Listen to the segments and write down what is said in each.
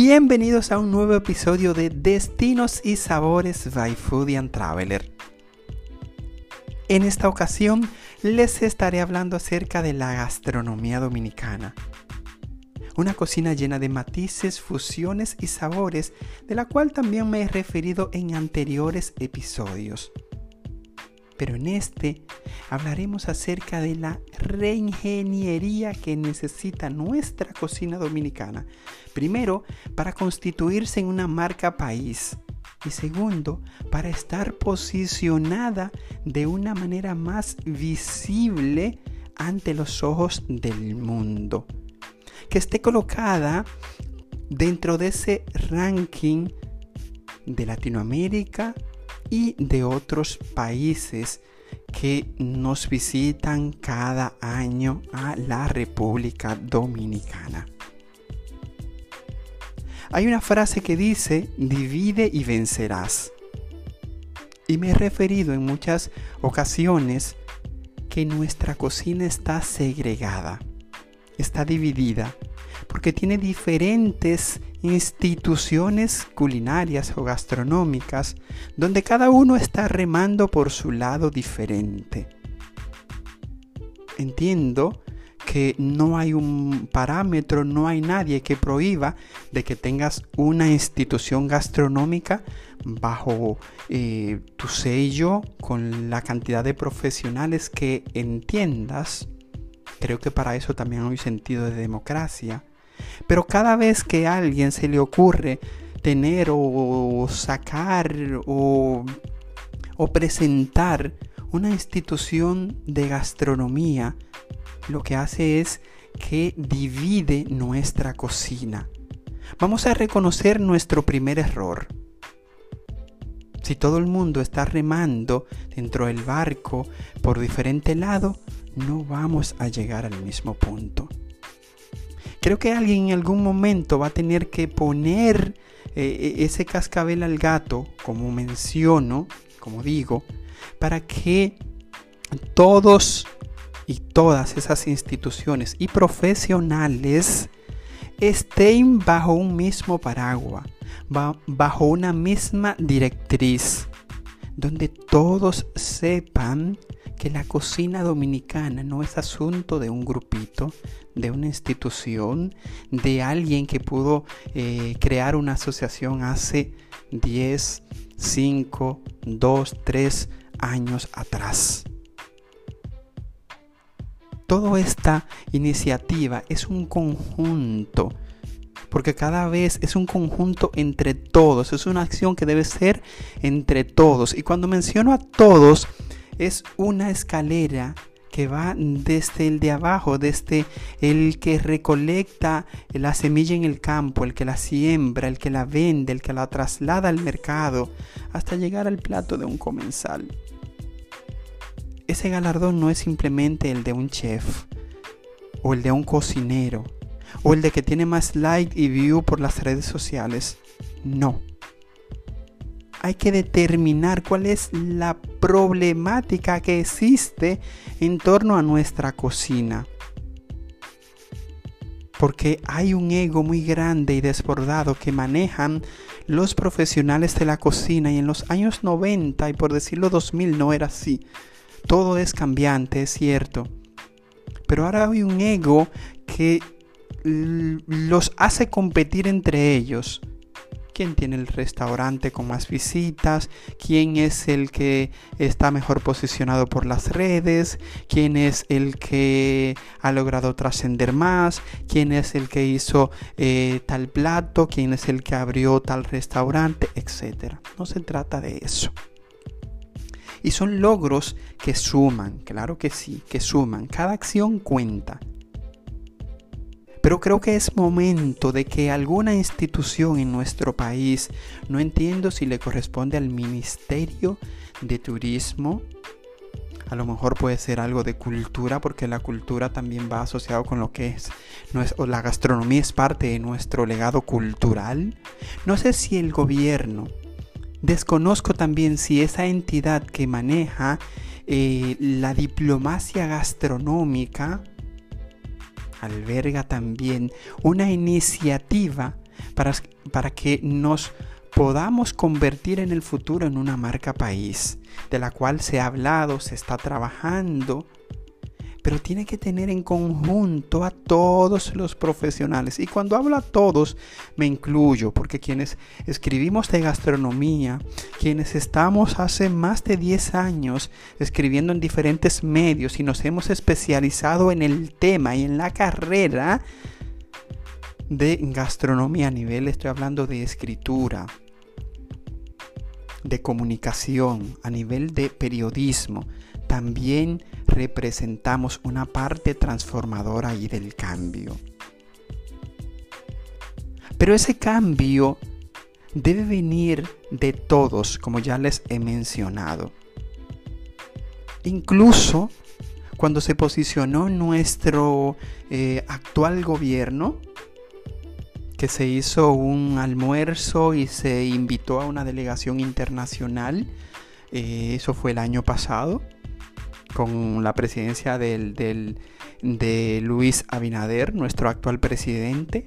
Bienvenidos a un nuevo episodio de Destinos y Sabores by Foodie and Traveler. En esta ocasión les estaré hablando acerca de la gastronomía dominicana. Una cocina llena de matices, fusiones y sabores, de la cual también me he referido en anteriores episodios pero en este hablaremos acerca de la reingeniería que necesita nuestra cocina dominicana. Primero, para constituirse en una marca país. Y segundo, para estar posicionada de una manera más visible ante los ojos del mundo. Que esté colocada dentro de ese ranking de Latinoamérica, y de otros países que nos visitan cada año a la República Dominicana. Hay una frase que dice, divide y vencerás. Y me he referido en muchas ocasiones que nuestra cocina está segregada, está dividida, porque tiene diferentes instituciones culinarias o gastronómicas donde cada uno está remando por su lado diferente. Entiendo que no hay un parámetro, no hay nadie que prohíba de que tengas una institución gastronómica bajo eh, tu sello con la cantidad de profesionales que entiendas. Creo que para eso también hay sentido de democracia. Pero cada vez que a alguien se le ocurre tener o sacar o, o presentar una institución de gastronomía, lo que hace es que divide nuestra cocina. Vamos a reconocer nuestro primer error. Si todo el mundo está remando dentro del barco por diferente lado, no vamos a llegar al mismo punto. Creo que alguien en algún momento va a tener que poner eh, e-, ese cascabel al gato, como menciono, como digo, para que todos y todas esas instituciones y profesionales estén bajo un mismo paraguas, bajo una misma directriz, donde todos sepan que la cocina dominicana no es asunto de un grupito, de una institución, de alguien que pudo eh, crear una asociación hace 10, 5, 2, 3 años atrás. Toda esta iniciativa es un conjunto porque cada vez es un conjunto entre todos, es una acción que debe ser entre todos. Y cuando menciono a todos, es una escalera que va desde el de abajo, desde el que recolecta la semilla en el campo, el que la siembra, el que la vende, el que la traslada al mercado, hasta llegar al plato de un comensal. Ese galardón no es simplemente el de un chef o el de un cocinero o el de que tiene más like y view por las redes sociales. No hay que determinar cuál es la problemática que existe en torno a nuestra cocina. Porque hay un ego muy grande y desbordado que manejan los profesionales de la cocina y en los años 90 y por decirlo 2000 no era así. Todo es cambiante, es cierto. Pero ahora hay un ego que los hace competir entre ellos quién tiene el restaurante con más visitas, quién es el que está mejor posicionado por las redes, quién es el que ha logrado trascender más, quién es el que hizo eh, tal plato, quién es el que abrió tal restaurante, etc. No se trata de eso. Y son logros que suman, claro que sí, que suman. Cada acción cuenta. Pero creo que es momento de que alguna institución en nuestro país, no entiendo si le corresponde al Ministerio de Turismo, a lo mejor puede ser algo de cultura, porque la cultura también va asociado con lo que es, o la gastronomía es parte de nuestro legado cultural. No sé si el gobierno, desconozco también si esa entidad que maneja eh, la diplomacia gastronómica, alberga también una iniciativa para, para que nos podamos convertir en el futuro en una marca país, de la cual se ha hablado, se está trabajando, pero tiene que tener en conjunto a todos los profesionales. Y cuando hablo a todos, me incluyo, porque quienes escribimos de gastronomía, quienes estamos hace más de 10 años escribiendo en diferentes medios y nos hemos especializado en el tema y en la carrera, de gastronomía a nivel, estoy hablando de escritura, de comunicación, a nivel de periodismo, también representamos una parte transformadora y del cambio. Pero ese cambio debe venir de todos, como ya les he mencionado. Incluso cuando se posicionó nuestro eh, actual gobierno, que se hizo un almuerzo y se invitó a una delegación internacional. Eh, eso fue el año pasado, con la presidencia del, de Luis Abinader, nuestro actual presidente.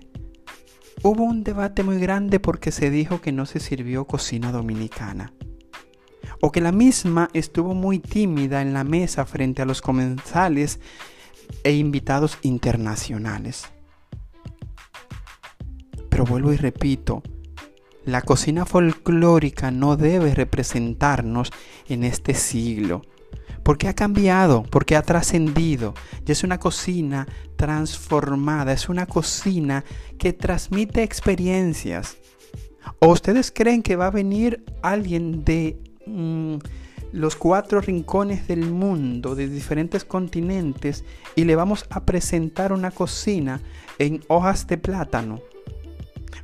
Hubo un debate muy grande porque se dijo que no se sirvió cocina dominicana. O que la misma estuvo muy tímida en la mesa frente a los comensales e invitados internacionales. Pero vuelvo y repito, la cocina folclórica no debe representarnos en este siglo. Porque ha cambiado, porque ha trascendido. Y es una cocina transformada, es una cocina que transmite experiencias. ¿O ustedes creen que va a venir alguien de mm, los cuatro rincones del mundo, de diferentes continentes, y le vamos a presentar una cocina en hojas de plátano?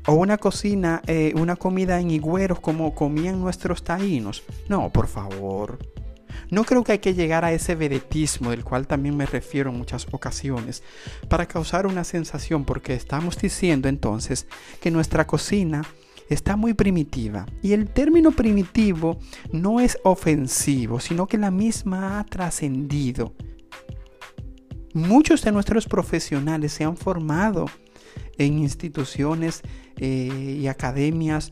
o una cocina, eh, una comida en higüeros como comían nuestros taínos. No, por favor. No creo que hay que llegar a ese vedetismo del cual también me refiero en muchas ocasiones para causar una sensación porque estamos diciendo entonces que nuestra cocina está muy primitiva y el término primitivo no es ofensivo sino que la misma ha trascendido. Muchos de nuestros profesionales se han formado en instituciones eh, y academias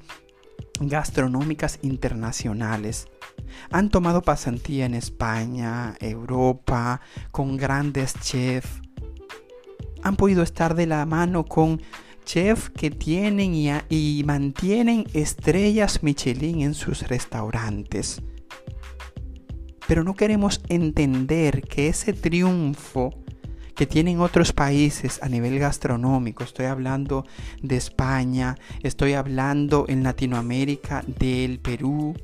gastronómicas internacionales. Han tomado pasantía en España, Europa, con grandes chefs. Han podido estar de la mano con chefs que tienen y mantienen estrellas Michelin en sus restaurantes. Pero no queremos entender que ese triunfo que tienen otros países a nivel gastronómico. Estoy hablando de España, estoy hablando en Latinoamérica del Perú,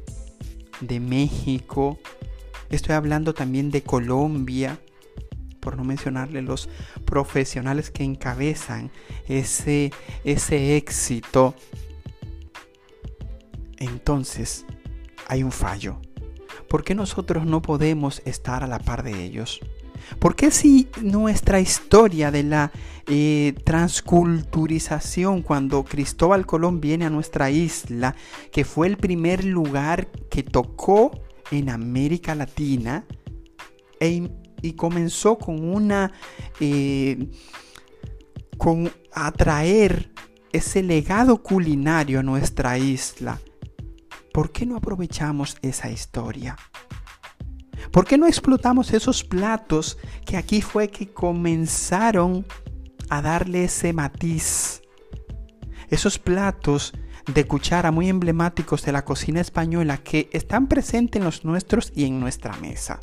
de México, estoy hablando también de Colombia, por no mencionarle los profesionales que encabezan ese, ese éxito. Entonces, hay un fallo. ¿Por qué nosotros no podemos estar a la par de ellos? ¿Por qué si nuestra historia de la eh, transculturización, cuando Cristóbal Colón viene a nuestra isla, que fue el primer lugar que tocó en América Latina, e, y comenzó con una... Eh, con atraer ese legado culinario a nuestra isla. ¿Por qué no aprovechamos esa historia? ¿Por qué no explotamos esos platos que aquí fue que comenzaron a darle ese matiz? Esos platos de cuchara muy emblemáticos de la cocina española que están presentes en los nuestros y en nuestra mesa.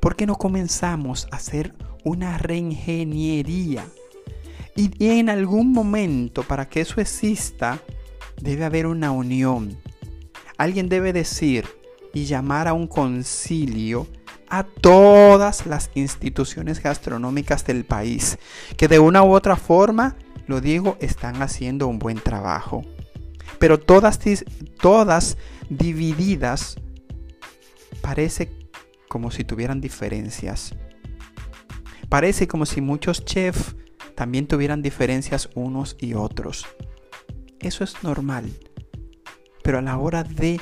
¿Por qué no comenzamos a hacer una reingeniería? Y en algún momento, para que eso exista, debe haber una unión. Alguien debe decir, y llamar a un concilio a todas las instituciones gastronómicas del país, que de una u otra forma, lo digo, están haciendo un buen trabajo. Pero todas, todas divididas, parece como si tuvieran diferencias. Parece como si muchos chefs también tuvieran diferencias unos y otros. Eso es normal. Pero a la hora de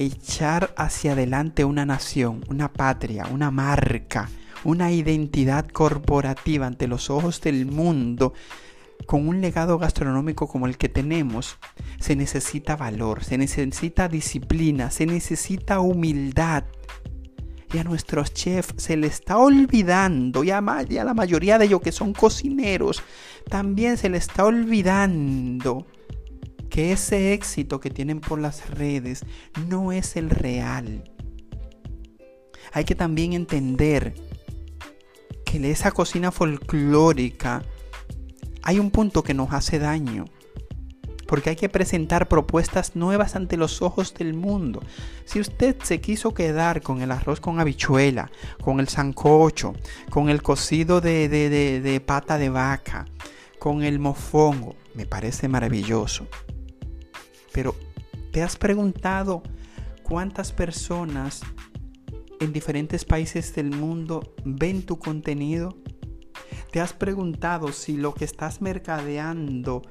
echar hacia adelante una nación, una patria, una marca, una identidad corporativa ante los ojos del mundo, con un legado gastronómico como el que tenemos, se necesita valor, se necesita disciplina, se necesita humildad. Y a nuestros chefs se les está olvidando, y a, la mayoría de ellos que son cocineros, también se les está olvidando que ese éxito que tienen por las redes no es el real. Hay que también entender que esa cocina folclórica hay un punto que nos hace daño. Porque hay que presentar propuestas nuevas ante los ojos del mundo. Si usted se quiso quedar con el arroz con habichuela, con el sancocho, con el cocido de, de pata de vaca, con el mofongo, me parece maravilloso. Pero, ¿te has preguntado cuántas personas en diferentes países del mundo ven tu contenido? ¿Te has preguntado si lo que estás mercadeando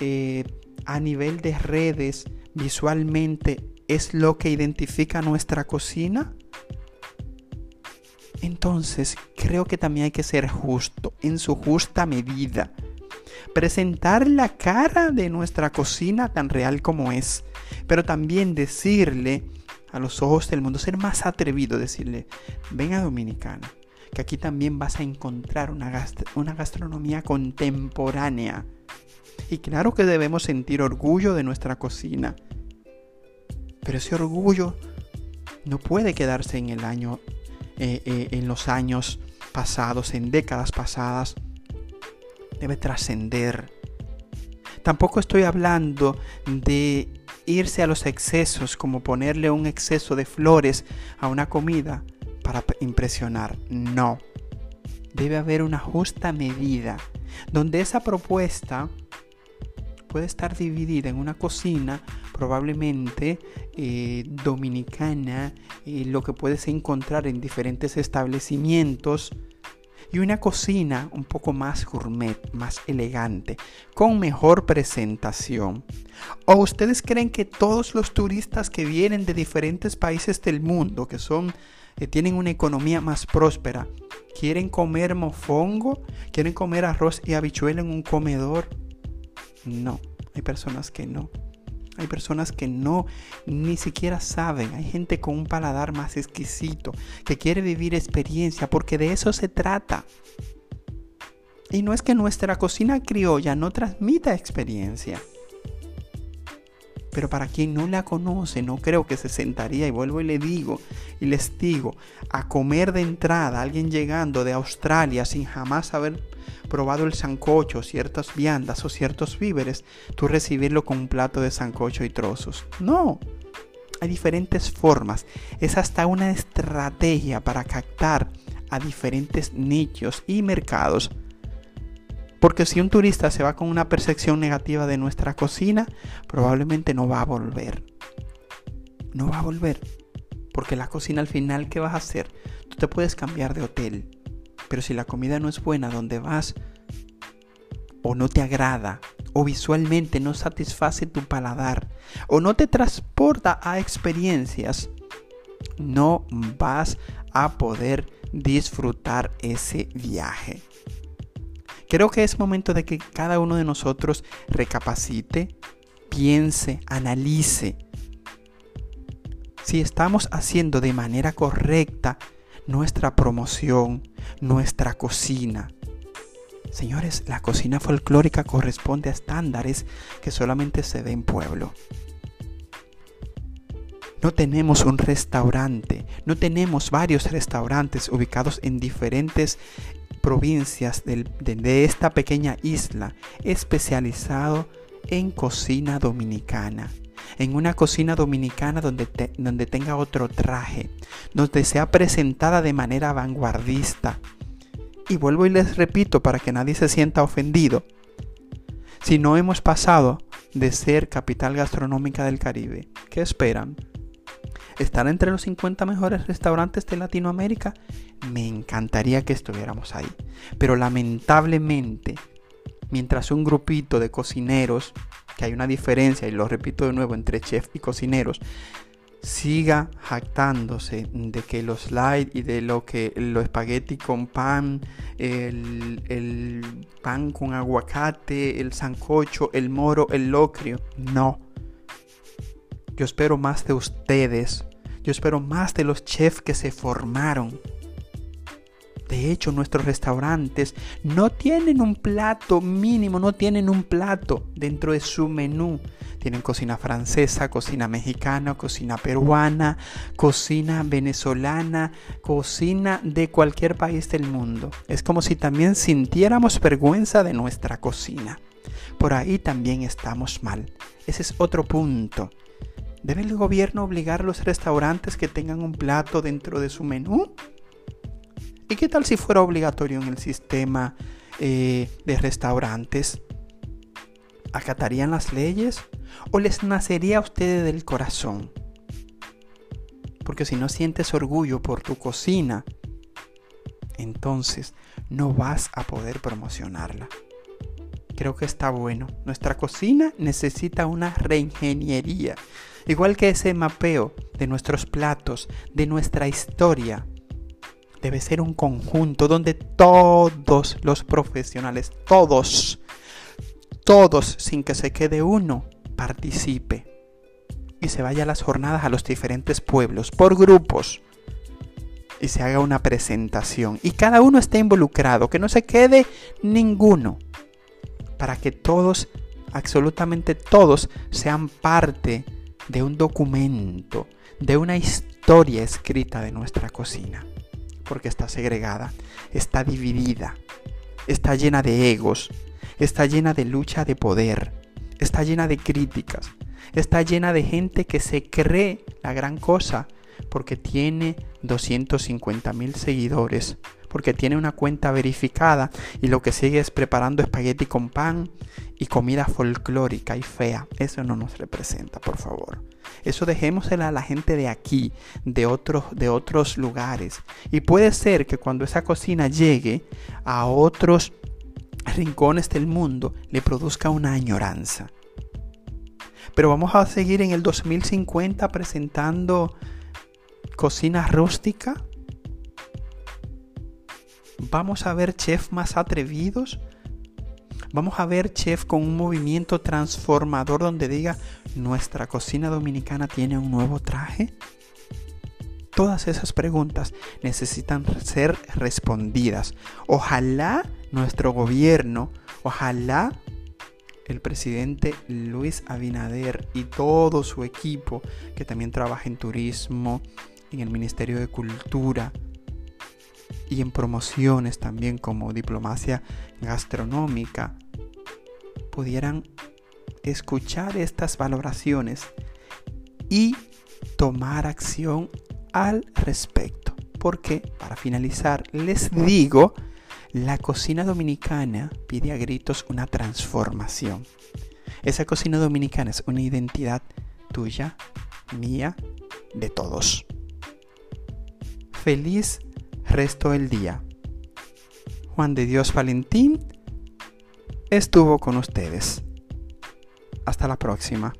eh, a nivel de redes visualmente es lo que identifica nuestra cocina? Entonces, creo que también hay que ser justo, en su justa medida. Presentar la cara de nuestra cocina tan real como es, pero también decirle a los ojos del mundo, ser más atrevido, decirle, ven a Dominicana, que aquí también vas a encontrar una, gastronomía contemporánea. Y claro que debemos sentir orgullo de nuestra cocina, pero ese orgullo no puede quedarse en el año, eh, eh, en los años pasados, en décadas pasadas. Debe trascender. Tampoco estoy hablando de irse a los excesos, como ponerle un exceso de flores a una comida, para impresionar. No. Debe haber una justa medida donde esa propuesta puede estar dividida en una cocina probablemente eh, dominicana, eh, lo que puedes encontrar en diferentes establecimientos, y una cocina un poco más gourmet, más elegante, con mejor presentación. ¿O ustedes creen que todos los turistas que vienen de diferentes países del mundo, que son que tienen una economía más próspera, quieren comer mofongo, quieren comer arroz y habichuela en un comedor. No, hay personas que no. Hay personas que no, ni siquiera saben. Hay gente con un paladar más exquisito, que quiere vivir experiencia, porque de eso se trata. Y no es que nuestra cocina criolla no transmita experiencia. Pero para quien no la conoce, no creo que se sentaría, y vuelvo y le digo, y les digo, a comer de entrada, alguien llegando de Australia sin jamás haber probado el sancocho, ciertas viandas o ciertos víveres, tú recibirlo con un plato de sancocho y trozos. No, hay diferentes formas. Es hasta una estrategia para captar a diferentes nichos y mercados porque si un turista se va con una percepción negativa de nuestra cocina, probablemente no va a volver. No va a volver. Porque la cocina al final, ¿qué vas a hacer? Tú te puedes cambiar de hotel. Pero si la comida no es buena donde vas, o no te agrada, o visualmente no satisface tu paladar, o no te transporta a experiencias, no vas a poder disfrutar ese viaje. Creo que es momento de que cada uno de nosotros recapacite, piense, analice si estamos haciendo de manera correcta nuestra promoción, nuestra cocina. Señores, la cocina folclórica corresponde a estándares que solamente se ven en pueblo. No tenemos un restaurante, no tenemos varios restaurantes ubicados en diferentes provincias de, esta pequeña isla especializado en cocina dominicana en una cocina dominicana donde, donde, tenga otro traje, donde sea presentada de manera vanguardista. Y vuelvo y les repito para que nadie se sienta ofendido. Si no hemos pasado de ser capital gastronómica del Caribe, ¿qué esperan? ¿Estar entre los 50 mejores restaurantes de Latinoamérica? Me encantaría que estuviéramos ahí. Pero lamentablemente, mientras un grupito de cocineros, que hay una diferencia, y lo repito de nuevo, entre chef y cocineros, siga jactándose de que los slides y de lo que los espagueti con pan, el, el pan con aguacate, el sancocho, el moro, el locrio. No. Yo espero más de ustedes. Yo espero más de los chefs que se formaron de hecho, nuestros restaurantes no tienen un plato mínimo, no tienen un plato dentro de su menú. Tienen cocina francesa, cocina mexicana, cocina peruana, cocina venezolana, cocina de cualquier país del mundo. Es como si también sintiéramos vergüenza de nuestra cocina. Por ahí también estamos mal. Ese es otro punto. ¿Debe el gobierno obligar a los restaurantes que tengan un plato dentro de su menú? ¿Y qué tal si fuera obligatorio en el sistema eh, de restaurantes? ¿Acatarían las leyes? ¿O les nacería a ustedes del corazón? Porque si no sientes orgullo por tu cocina, entonces no vas a poder promocionarla. Creo que está bueno. Nuestra cocina necesita una reingeniería. Igual que ese mapeo de nuestros platos, de nuestra historia, debe ser un conjunto donde todos los profesionales, todos, todos, sin que se quede uno, participe y se vaya a las jornadas a los diferentes pueblos por grupos y se haga una presentación y cada uno esté involucrado, que no se quede ninguno, para que todos, absolutamente todos, sean parte de un documento, de una historia escrita de nuestra cocina porque está segregada, está dividida, está llena de egos, está llena de lucha de poder, está llena de críticas, está llena de gente que se cree la gran cosa porque tiene 250 mil seguidores, porque tiene una cuenta verificada y lo que sigue es preparando espagueti con pan y comida folclórica y fea. Eso no nos representa, por favor. Eso dejémosela a la gente de aquí, de otros, de otros lugares. Y puede ser que cuando esa cocina llegue a otros rincones del mundo, le produzca una añoranza. Pero vamos a seguir en el 2050 presentando cocina rústica. Vamos a ver chefs más atrevidos. Vamos a ver chef con un movimiento transformador donde diga, ¿nuestra cocina dominicana tiene un nuevo traje? Todas esas preguntas necesitan ser respondidas. Ojalá nuestro gobierno, ojalá el presidente Luis Abinader y todo su equipo que también trabaja en turismo, en el Ministerio de Cultura y en promociones también como diplomacia gastronómica, pudieran escuchar estas valoraciones y tomar acción al respecto. Porque, para finalizar, les digo, la cocina dominicana pide a gritos una transformación. Esa cocina dominicana es una identidad tuya, mía, de todos. Feliz resto del día. Juan de Dios Valentín estuvo con ustedes. Hasta la próxima.